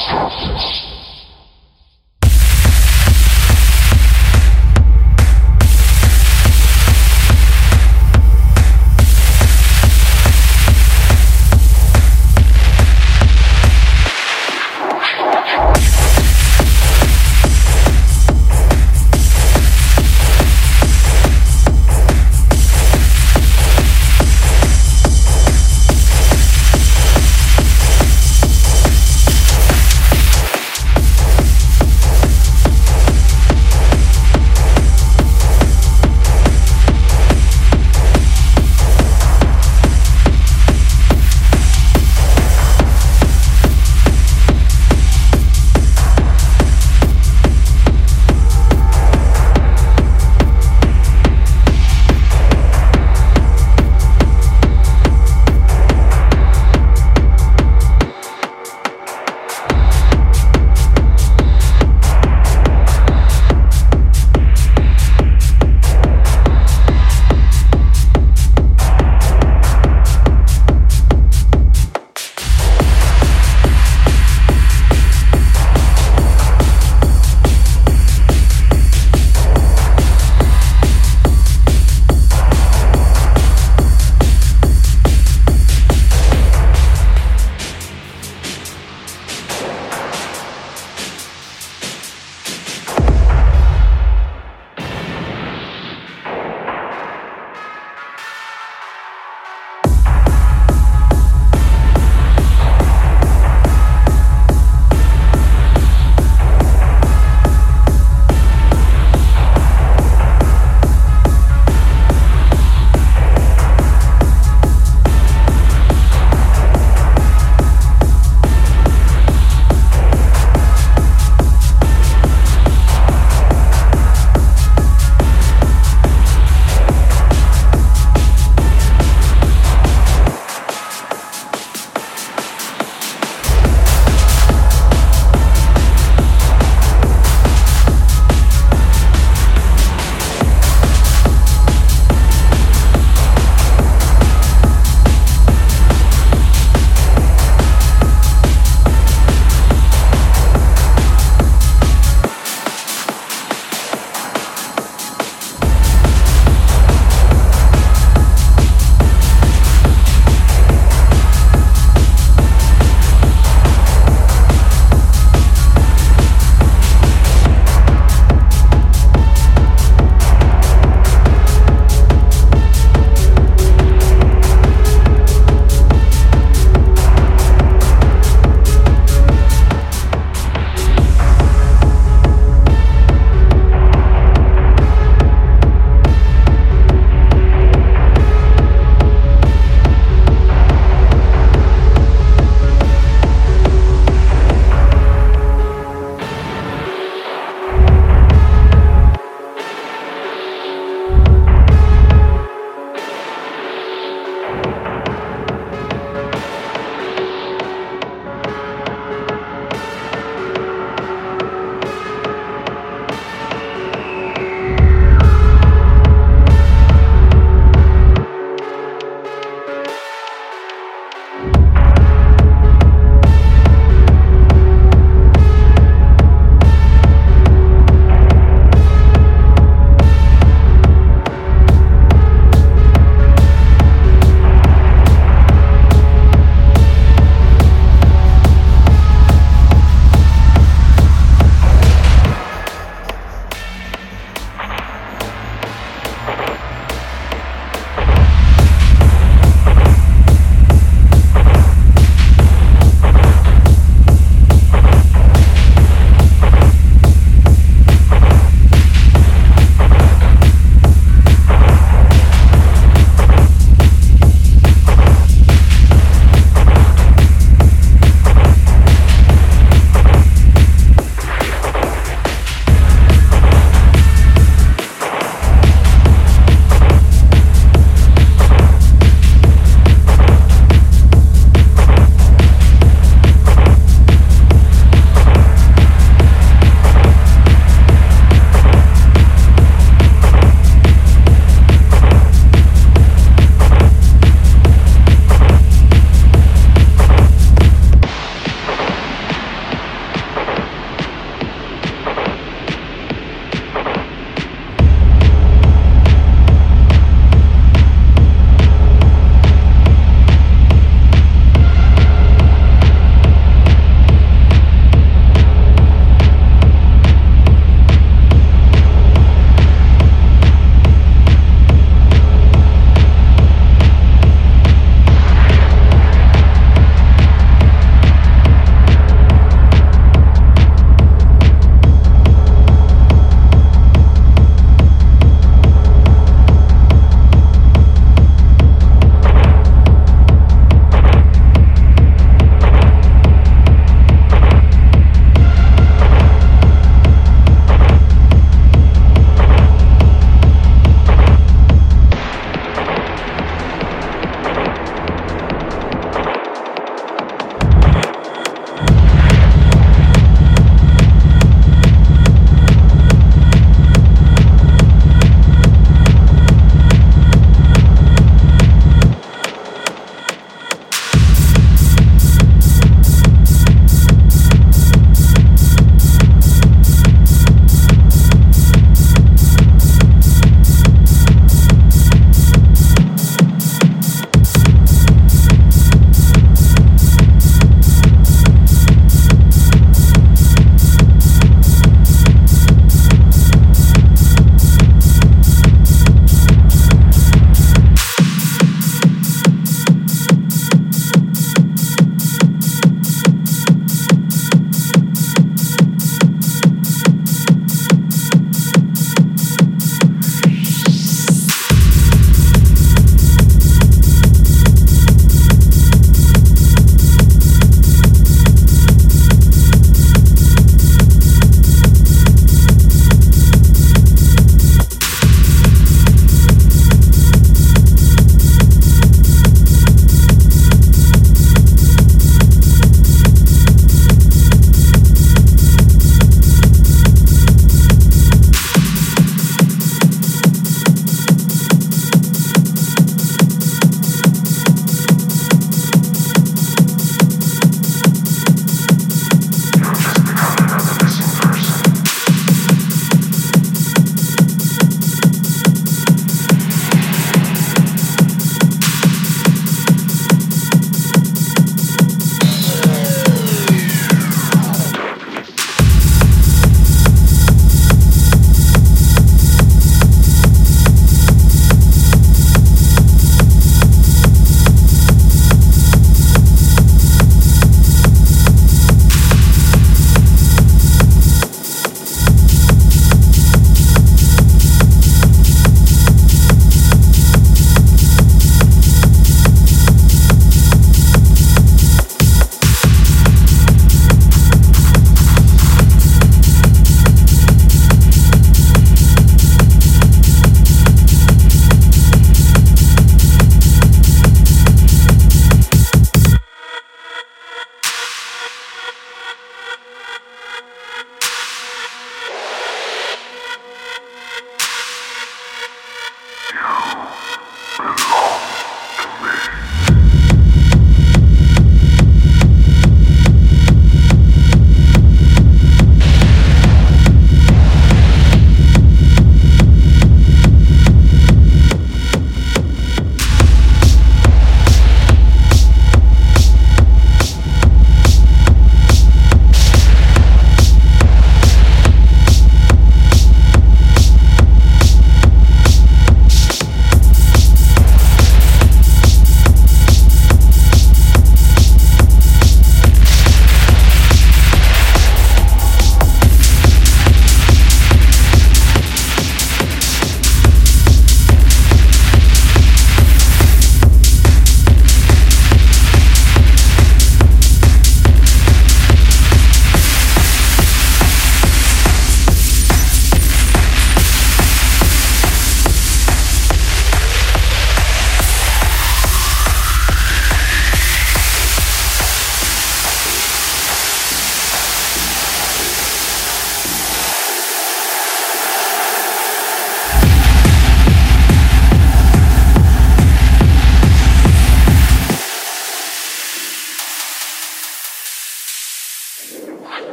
Oh,